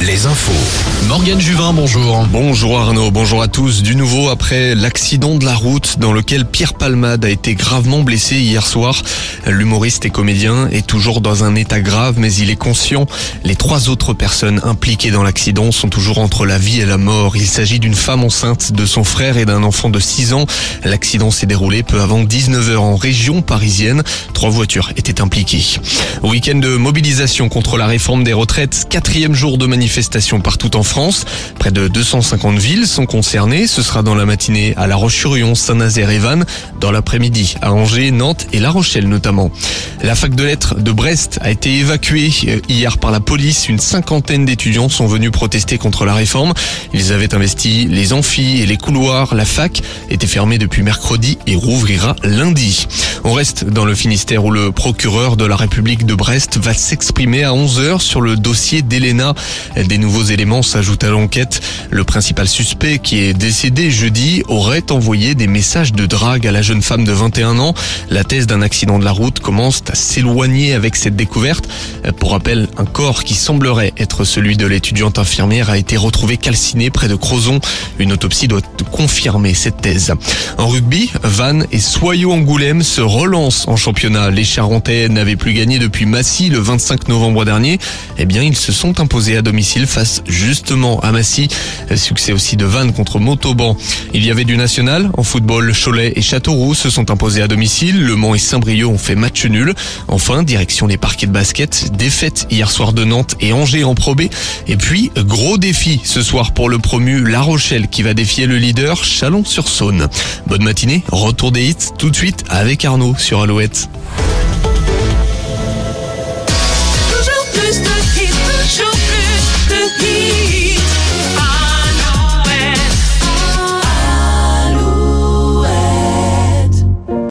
Les infos. Morgane Juvin, bonjour. Bonjour Arnaud, bonjour à tous. Du nouveau après l'accident de la route dans lequel Pierre Palmade a été gravement blessé hier soir. L'humoriste et comédien est toujours dans un état grave mais il est conscient. Les trois autres personnes impliquées dans l'accident sont toujours entre la vie et la mort. Il s'agit d'une femme enceinte, de son frère et d'un enfant de 6 ans. L'accident s'est déroulé peu avant 19h en région parisienne. Trois voitures étaient impliquées. Week-end de mobilisation contre la réforme des retraites. Quatrième jour de manifestation partout en France. Près de 250 villes sont concernées. Ce sera dans la matinée à La Roche-sur-Yon, Saint-Nazaire et Vannes. Dans l'après-midi à Angers, Nantes et La Rochelle notamment. La fac de lettres de Brest a été évacuée euh, hier par la police. Une cinquantaine d'étudiants sont venus protester contre la réforme. Ils avaient investi les amphis et les couloirs. La fac était fermée depuis mercredi et rouvrira lundi. On reste dans le Finistère où le procureur de la République de Brest va s'exprimer à 11h sur le dossier d'Elena. Des nouveaux éléments s'ajoutent à l'enquête. Le principal suspect qui est décédé jeudi aurait envoyé des messages de drague à la jeune femme de 21 ans. La thèse d'un accident de la route commence à s'éloigner avec cette découverte. Pour rappel, un corps qui semblerait être celui de l'étudiante infirmière a été retrouvé calciné près de Crozon. Une autopsie doit confirmer cette thèse. En rugby, Vannes et Soyaux-Angoulême se relancent en championnat. Les Charentais n'avaient plus gagné depuis Massy le 25 novembre dernier. Eh bien, ils se sont imposés à domicile face justement à Massy. Succès aussi de Vannes contre Montauban. Il y avait du national. En football, Cholet et Châteauroux se sont imposés à domicile. Le Mans et Saint-Brieuc ont fait match nul. Enfin, direction les parquets de basket. Défaite hier soir de Nantes et Angers en Pro B. Et puis, gros défi ce soir pour le promu La Rochelle qui va défier le leader Chalon-sur-Saône. Bonne matinée, retour des hits tout de suite avec Sur Alouette.